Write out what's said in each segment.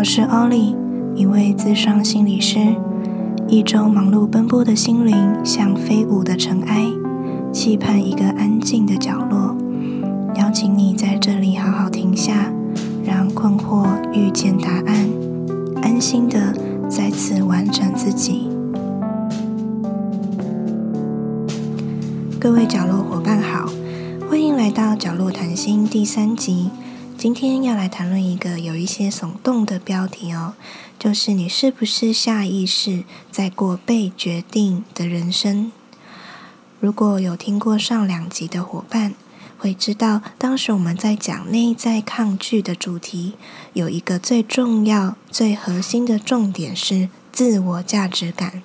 我是 Ollie，一位咨商心理师。一周忙碌奔波的心灵像飞舞的尘埃，期盼一个安静的角落。邀请你在这里好好停下，让困惑遇见答案，安心的再次完整自己。各位角落伙伴好，欢迎来到角落谈心第三集。今天要来谈论一个有一些耸动的标题哦，就是你是不是下意识在过被决定的人生？如果有听过上两集的伙伴，会知道当时我们在讲内在抗拒的主题，有一个最重要、最核心的重点是自我价值感。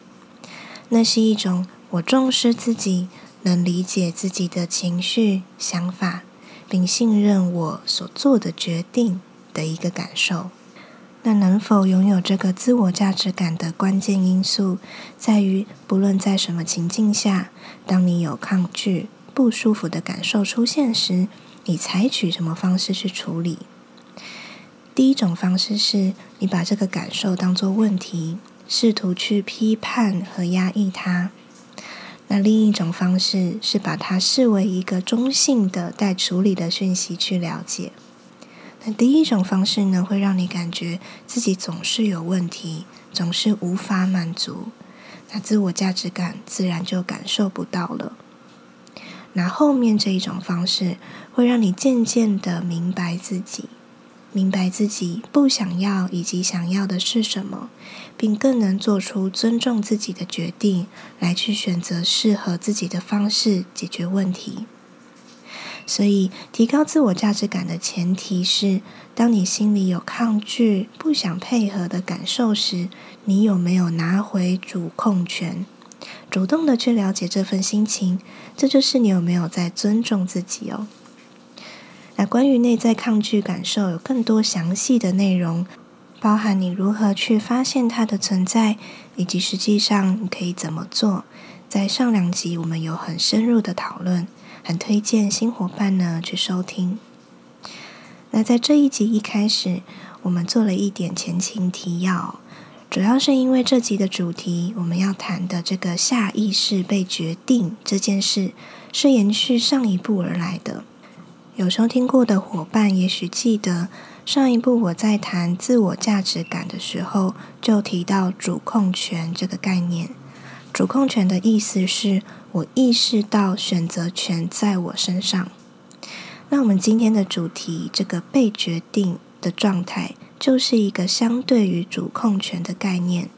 那是一种我重视自己，能理解自己的情绪、想法。并信任我所做的决定的一个感受。那能否拥有这个自我价值感的关键因素，在于不论在什么情境下，当你有抗拒、不舒服的感受出现时，你采取什么方式去处理？第一种方式是你把这个感受当作问题，试图去批判和压抑它。那另一种方式是把它视为一个中性的待处理的讯息去了解。那第一种方式呢，会让你感觉自己总是有问题，总是无法满足，那自我价值感自然就感受不到了。那后面这一种方式会让你渐渐的明白自己。明白自己不想要以及想要的是什么，并更能做出尊重自己的决定，来去选择适合自己的方式解决问题。所以，提高自我价值感的前提是，当你心里有抗拒、不想配合的感受时，你有没有拿回主控权，主动的去了解这份心情？这就是你有没有在尊重自己哦。那关于内在抗拒感受，有更多详细的内容，包含你如何去发现它的存在，以及实际上你可以怎么做。在上两集我们有很深入的讨论，很推荐新伙伴呢去收听。那在这一集一开始，我们做了一点前情提要，主要是因为这集的主题我们要谈的这个下意识被决定这件事，是延续上一部而来的。有收听过的伙伴，也许记得上一部我在谈自我价值感的时候，就提到主控权这个概念。主控权的意思是我意识到选择权在我身上。那我们今天的主题，这个被决定的状态，就是一个相对于主控权的概念。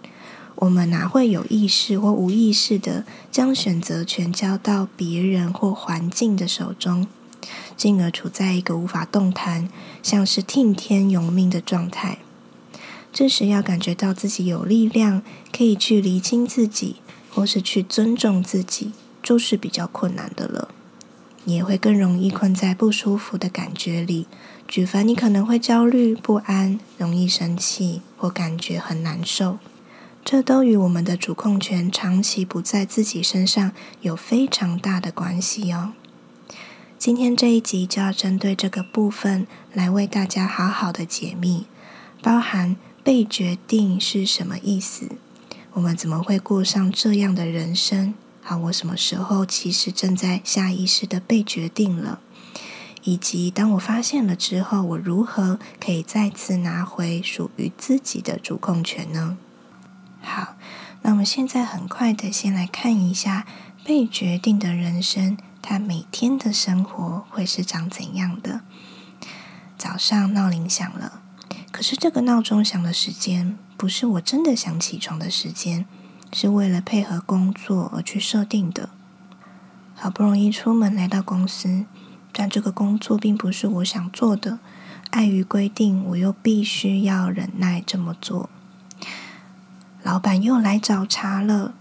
我们哪会有意识或无意识地将选择权交到别人或环境的手中？进而处在一个无法动弹、像是听天由命的状态。这时要感觉到自己有力量，可以去厘清自己，或是去尊重自己，就是比较困难的了。你也会更容易困在不舒服的感觉里。举凡你可能会焦虑不安、容易生气或感觉很难受，这都与我们的主控权长期不在自己身上有非常大的关系哦。今天这一集就要针对这个部分来为大家好好的解密，包含被决定是什么意思，我们怎么会过上这样的人生？好，我什么时候其实正在下意识的被决定了？以及当我发现了之后，我如何可以再次拿回属于自己的主控权呢？好，那我们现在很快的先来看一下被决定的人生。他每天的生活会是长怎样的？早上闹铃响了，可是这个闹钟响的时间不是我真的想起床的时间，是为了配合工作而去设定的。好不容易出门来到公司，但这个工作并不是我想做的，碍于规定，我又必须要忍耐这么做。老板又来找茬了。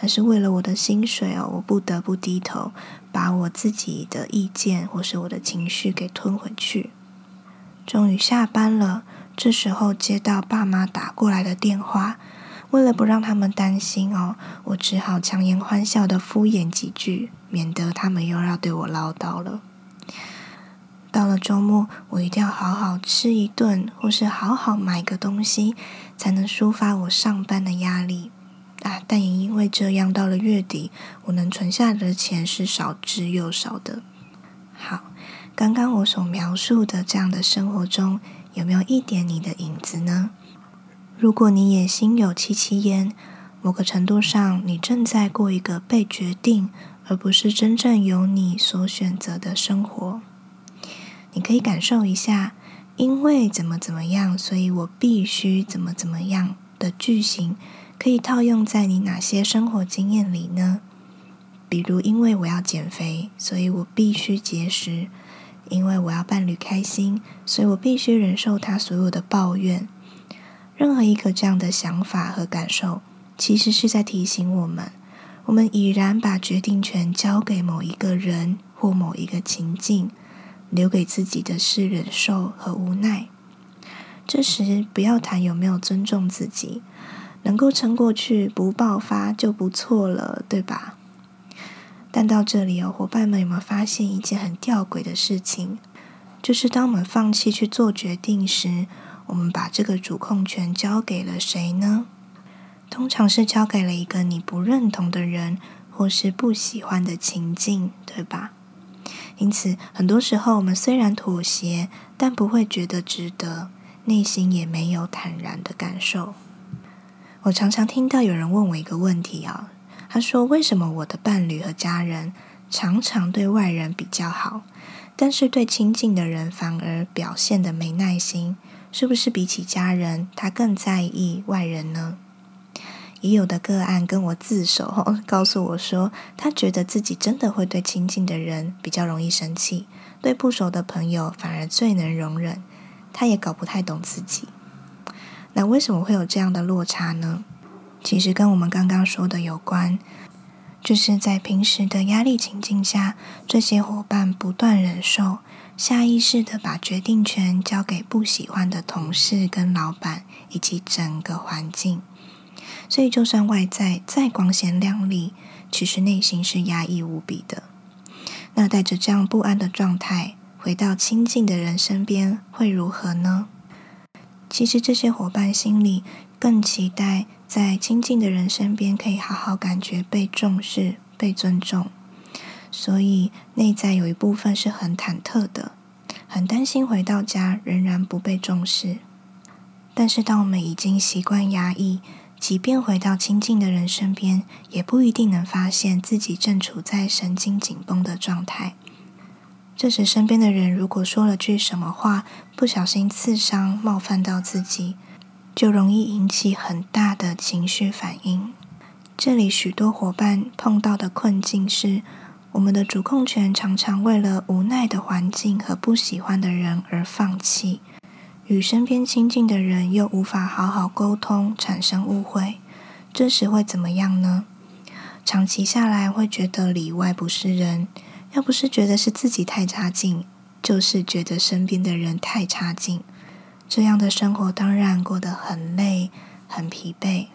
还是为了我的薪水哦，我不得不低头，把我自己的意见或是我的情绪给吞回去。终于下班了，这时候接到爸妈打过来的电话，为了不让他们担心哦，我只好强颜欢笑的敷衍几句，免得他们又要对我唠叨了。到了周末，我一定要好好吃一顿，或是好好买个东西，才能抒发我上班的压力但也因为这样，到了月底，我能存下的钱是少之又少的。好，刚刚我所描述的这样的生活中，有没有一点你的影子呢？如果你也心有戚戚焉，某个程度上，你正在过一个被决定，而不是真正由你所选择的生活。你可以感受一下，因为怎么怎么样，所以我必须怎么怎么样的句型，可以套用在你哪些生活经验里呢？比如，因为我要减肥，所以我必须节食；因为我要伴侣开心，所以我必须忍受他所有的抱怨。任何一个这样的想法和感受，其实是在提醒我们：我们已然把决定权交给某一个人或某一个情境，留给自己的是忍受和无奈。这时，不要谈有没有尊重自己，能够撑过去不爆发就不错了，对吧？但到这里哦，伙伴们有没有发现一件很吊诡的事情？就是当我们放弃去做决定时，我们把这个主控权交给了谁呢？通常是交给了一个你不认同的人，或是不喜欢的情境，对吧？因此，很多时候我们虽然妥协，但不会觉得值得，内心也没有坦然的感受。我常常听到有人问我一个问题啊，他说：“为什么我的伴侣和家人常常对外人比较好，但是对亲近的人反而表现得没耐心？”是不是比起家人，他更在意外人呢？也有的个案跟我自首，告诉我说，他觉得自己真的会对亲近的人比较容易生气，对不熟的朋友反而最能容忍。他也搞不太懂自己。那为什么会有这样的落差呢？其实跟我们刚刚说的有关，就是在平时的压力情境下，这些伙伴不断忍受。下意识地把决定权交给不喜欢的同事跟老板以及整个环境，所以就算外在再光鲜亮丽，其实内心是压抑无比的。那带着这样不安的状态回到亲近的人身边会如何呢？其实这些伙伴心里更期待在亲近的人身边可以好好感觉被重视、被尊重。所以内在有一部分是很忐忑的，很担心回到家仍然不被重视。但是当我们已经习惯压抑，即便回到亲近的人身边，也不一定能发现自己正处在神经紧绷的状态。这时身边的人如果说了句什么话，不小心刺伤、冒犯到自己，就容易引起很大的情绪反应。这里许多伙伴碰到的困境是，我们的主控权常常为了无奈的环境和不喜欢的人而放弃，与身边亲近的人又无法好好沟通，产生误会。这时会怎么样呢？长期下来会觉得里外不是人，要不是觉得是自己太差劲，就是觉得身边的人太差劲。这样的生活当然过得很累、很疲惫。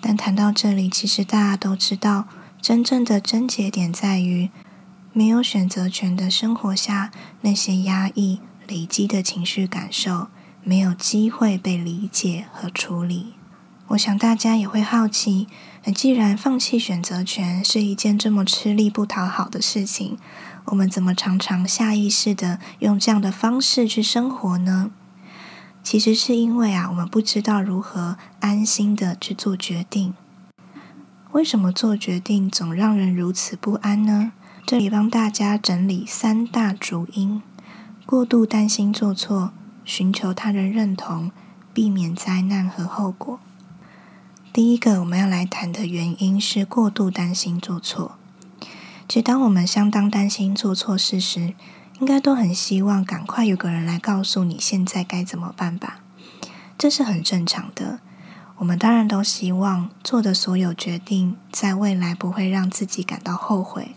但谈到这里，其实大家都知道。真正的症结点在于，没有选择权的生活下，那些压抑累积的情绪感受，没有机会被理解和处理。我想大家也会好奇，既然放弃选择权是一件这么吃力不讨好的事情，我们怎么常常下意识地用这样的方式去生活呢？其实是因为啊，我们不知道如何安心地去做决定。为什么做决定总让人如此不安呢？这里帮大家整理三大主因：过度担心做错，寻求他人认同，避免灾难和后果。第一个我们要来谈的原因是过度担心做错。其实，当我们相当担心做错事时，应该都很希望赶快有个人来告诉你现在该怎么办吧？这是很正常的。我们当然都希望做的所有决定，在未来不会让自己感到后悔。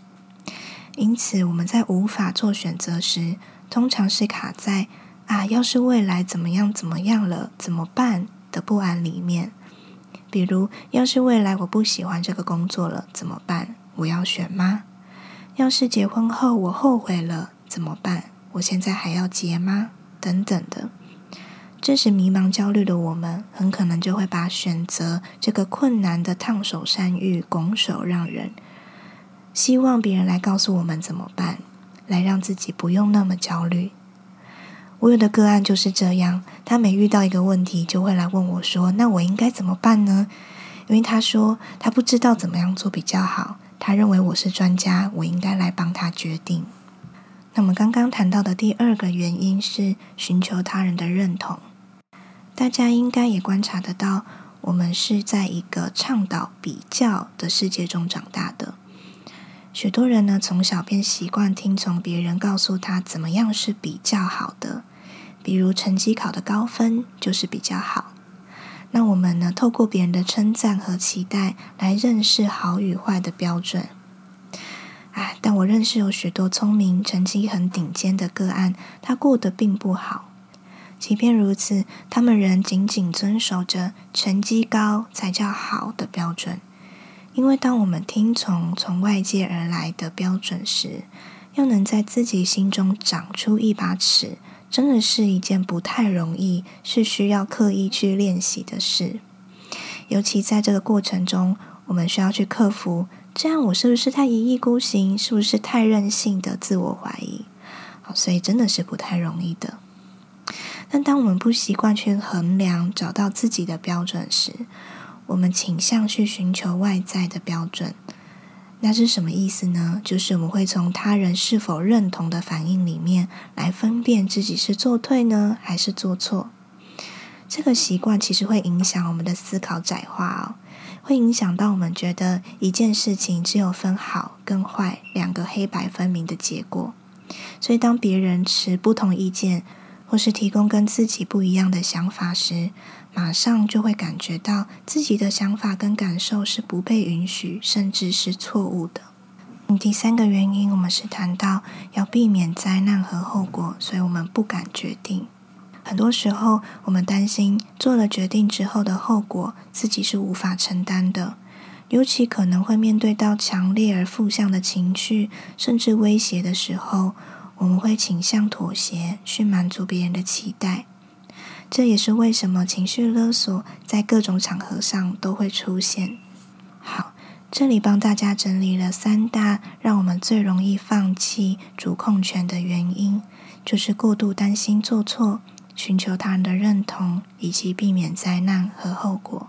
因此，我们在无法做选择时，通常是卡在“啊，要是未来怎么样怎么样了，怎么办”的不安里面。比如，要是未来我不喜欢这个工作了，怎么办？我要选吗？要是结婚后我后悔了，怎么办？我现在还要结吗？等等的。这时迷茫焦虑的我们，很可能就会把选择这个困难的烫手山芋拱手让人，希望别人来告诉我们怎么办，来让自己不用那么焦虑。我有的个案就是这样，他每遇到一个问题，就会来问我说：“那我应该怎么办呢？”因为他说他不知道怎么样做比较好，他认为我是专家，我应该来帮他决定。那么刚刚谈到的第二个原因是寻求他人的认同。大家应该也观察得到，我们是在一个倡导比较的世界中长大的。许多人呢，从小便习惯听从别人告诉他怎么样是比较好的，比如成绩考的高分就是比较好。那我们呢，透过别人的称赞和期待来认识好与坏的标准。哎，但我认识有许多聪明、成绩很顶尖的个案，他过得并不好。即便如此，他们仍紧紧遵守着成绩高才叫好的标准。因为当我们听从从外界而来的标准时，又能在自己心中长出一把尺，真的是一件不太容易，是需要刻意去练习的事。尤其在这个过程中，我们需要去克服：这样我是不是太一意孤行？是不是太任性的自我怀疑？好，所以真的是不太容易的。但当我们不习惯去衡量、找到自己的标准时，我们倾向去寻求外在的标准。那是什么意思呢？就是我们会从他人是否认同的反应里面来分辨自己是做对呢，还是做错。这个习惯其实会影响我们的思考窄化哦，会影响到我们觉得一件事情只有分好跟坏两个黑白分明的结果。所以当别人持不同意见，或是提供跟自己不一样的想法时，马上就会感觉到自己的想法跟感受是不被允许，甚至是错误的。第三个原因，我们是谈到要避免灾难和后果，所以我们不敢决定。很多时候，我们担心做了决定之后的后果，自己是无法承担的，尤其可能会面对到强烈而负向的情绪，甚至威胁的时候。我们会倾向妥协，去满足别人的期待。这也是为什么情绪勒索在各种场合上都会出现。好，这里帮大家整理了三大让我们最容易放弃主控权的原因，就是过度担心做错、寻求他人的认同，以及避免灾难和后果。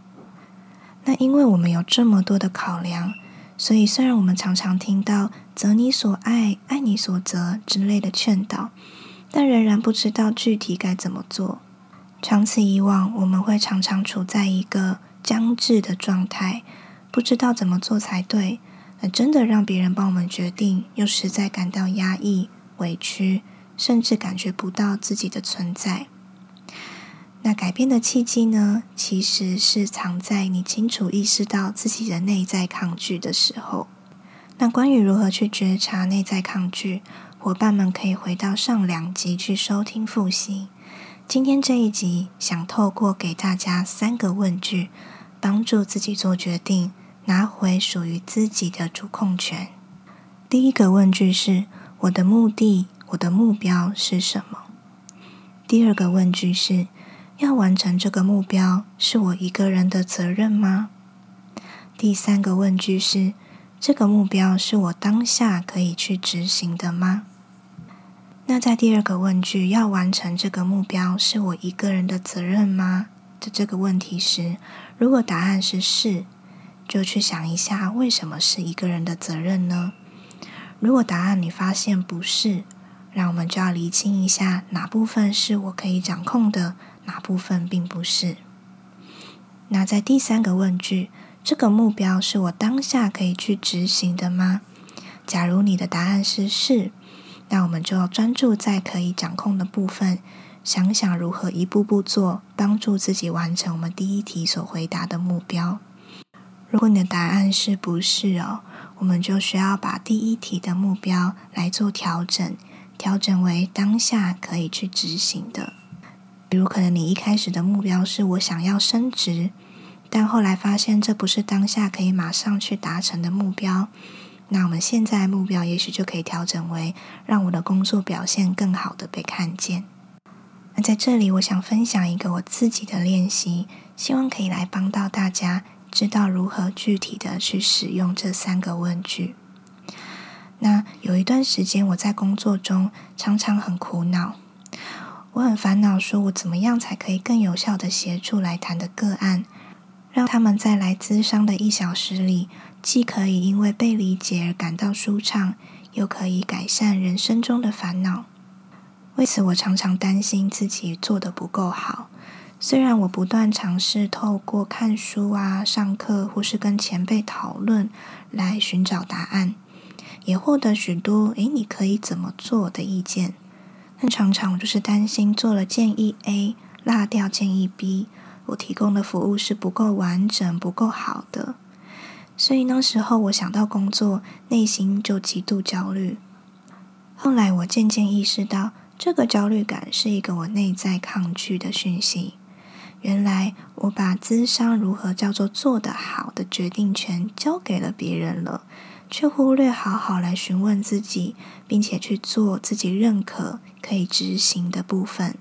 那因为我们有这么多的考量。所以，虽然我们常常听到“择你所爱，爱你所择”之类的劝导，但仍然不知道具体该怎么做。长此以往，我们会常常处在一个僵滞的状态，不知道怎么做才对。而真的让别人帮我们决定，又实在感到压抑、委屈，甚至感觉不到自己的存在。那改变的契机呢，其实是藏在你清楚意识到自己的内在抗拒的时候。那关于如何去觉察内在抗拒，伙伴们可以回到上两集去收听复习。今天这一集想透过给大家三个问句，帮助自己做决定，拿回属于自己的主控权。第一个问句是：我的目的、我的目标是什么？第二个问句是：要完成这个目标，是我一个人的责任吗？第三个问句是：这个目标是我当下可以去执行的吗？那在第二个问句“要完成这个目标，是我一个人的责任吗”的这个问题时，如果答案是是，就去想一下为什么是一个人的责任呢？如果答案你发现不是，让我们就要厘清一下哪部分是我可以掌控的，哪部分并不是。那在第三个问句，这个目标是我当下可以去执行的吗？假如你的答案是是，那我们就要专注在可以掌控的部分，想想如何一步步做，帮助自己完成我们第一题所回答的目标。如果你的答案是不是哦，我们就需要把第一题的目标来做调整。调整为当下可以去执行的，比如可能你一开始的目标是我想要升职，但后来发现这不是当下可以马上去达成的目标，那我们现在目标也许就可以调整为让我的工作表现更好的被看见。那在这里，我想分享一个我自己的练习，希望可以来帮到大家，知道如何具体的去使用这三个问句。那有一段时间，我在工作中常常很苦恼，我很烦恼，说我怎么样才可以更有效的协助来谈的个案，让他们在来咨商的一小时里。既可以因为被理解而感到舒畅，又可以改善人生中的烦恼。为此，我常常担心自己做得不够好。虽然我不断尝试透过看书啊、上课或是跟前辈讨论来寻找答案，也获得许多“诶，你可以怎么做”的意见，但常常我就是担心做了建议 A，落掉建议 B，我提供的服务是不够完整、不够好的。所以那时候，我想到工作，内心就极度焦虑。后来，我渐渐意识到，这个焦虑感是一个我内在抗拒的讯息。原来，我把咨商如何叫做做得好的决定权交给了别人了，却忽略好好来询问自己，并且去做自己认可、可以执行的部分。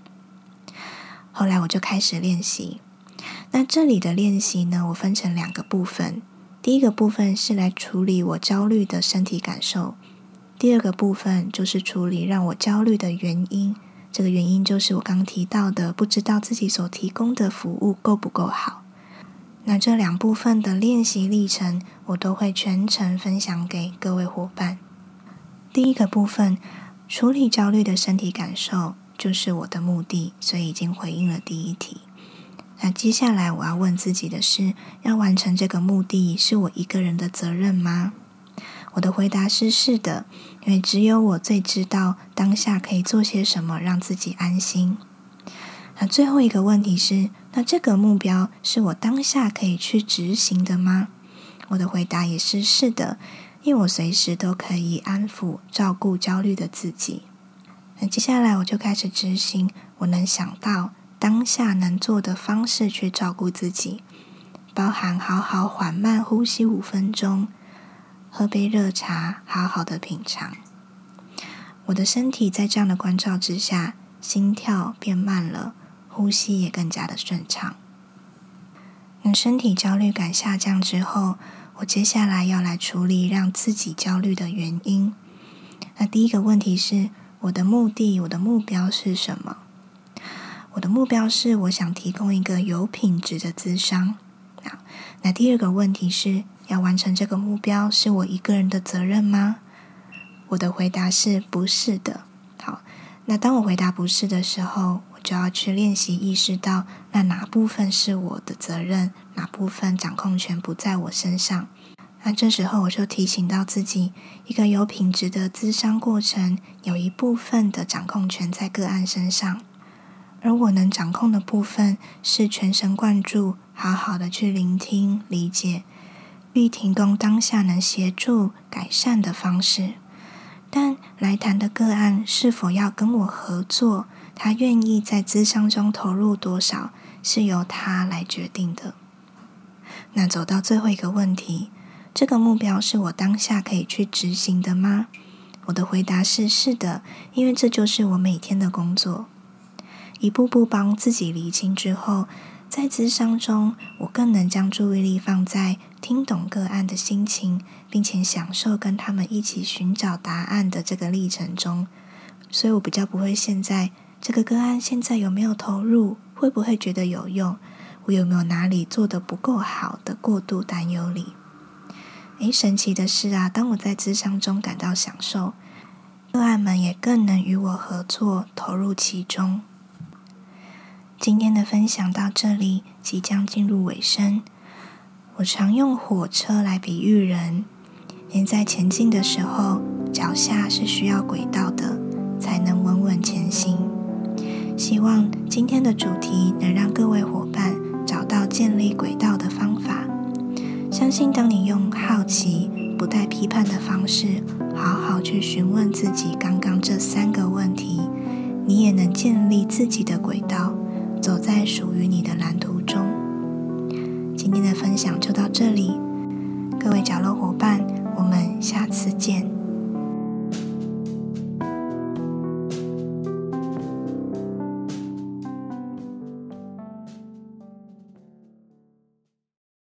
后来，我就开始练习。那这里的练习呢，我分成两个部分。第一个部分是来处理我焦虑的身体感受，第二个部分就是处理让我焦虑的原因。这个原因就是我刚提到的，不知道自己所提供的服务够不够好。那这两部分的练习历程，我都会全程分享给各位伙伴。第一个部分，处理焦虑的身体感受，就是我的目的，所以已经回应了第一题。那接下来我要问自己的是：要完成这个目的是我一个人的责任吗？我的回答是是的，因为只有我最知道当下可以做些什么让自己安心。那最后一个问题是：那这个目标是我当下可以去执行的吗？我的回答也是是的，因为我随时都可以安抚、照顾焦虑的自己。那接下来我就开始执行我能想到。当下能做的方式去照顾自己，包含好好缓慢呼吸五分钟，喝杯热茶，好好的品尝。我的身体在这样的关照之下，心跳变慢了，呼吸也更加的顺畅。那身体焦虑感下降之后，我接下来要来处理让自己焦虑的原因。那第一个问题是，我的目的，我的目标是什么？我的目标是，我想提供一个有品质的咨商。好，那第二个问题是要完成这个目标，是我一个人的责任吗？我的回答是不是的。好，那当我回答不是的时候，就要去练习意识到，那哪部分是我的责任，哪部分掌控权不在我身上。那这时候我就提醒到自己，一个有品质的咨商过程，有一部分的掌控权在个案身上。而我能掌控的部分是全神贯注，好好的去聆听、理解，并提供当下能协助改善的方式。但来谈的个案是否要跟我合作，他愿意在咨商中投入多少，是由他来决定的。那走到最后一个问题，这个目标是我当下可以去执行的吗？我的回答是是的，因为这就是我每天的工作。一步步帮自己厘清之后，在咨商中，我更能将注意力放在听懂个案的心情，并且享受跟他们一起寻找答案的这个历程中。所以我比较不会陷在这个个案现在有没有投入，会不会觉得有用，我有没有哪里做得不够好的过度担忧里。诶，神奇的是啊，当我在咨商中感到享受，个案们也更能与我合作，投入其中。今天的分享到这里，即将进入尾声。我常用火车来比喻人，人在前进的时候，脚下是需要轨道的，才能稳稳。希望今天的主题能让各位伙伴找到建立轨道的方法。相信当你用好奇、不带批判的方式，好好去询问自己刚刚这三个问题，你也能建立自己的轨道。走在属于你的蓝图中。今天的分享就到这里，各位角落，